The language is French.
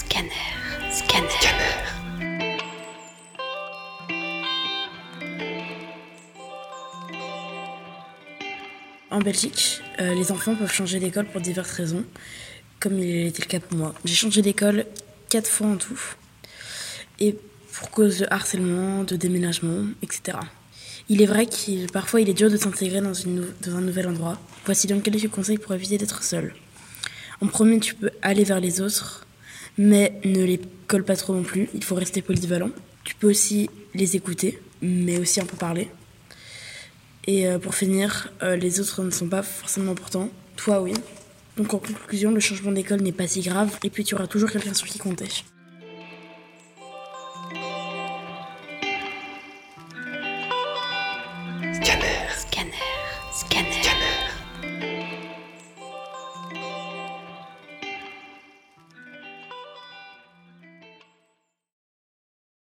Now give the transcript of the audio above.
Scanner. Scanner. En Belgique, euh, les enfants peuvent changer d'école pour diverses raisons, comme il était le cas pour moi. J'ai changé d'école quatre fois en tout, et pour cause de harcèlement, de déménagement, etc. Il est vrai qu'il parfois il est dur de s'intégrer dans un nouvel endroit. Voici donc quelques conseils pour éviter d'être seul. En premier, tu peux aller vers les autres, mais ne les colle pas trop non plus. Il faut rester polyvalent. Tu peux aussi les écouter, mais aussi un peu parler. Et euh, pour finir, euh, les autres ne sont pas forcément importants. Toi, oui. Donc en conclusion, le changement d'école n'est pas si grave, et puis tu auras toujours quelqu'un sur qui compter. Scanner. Scanner. Scanner.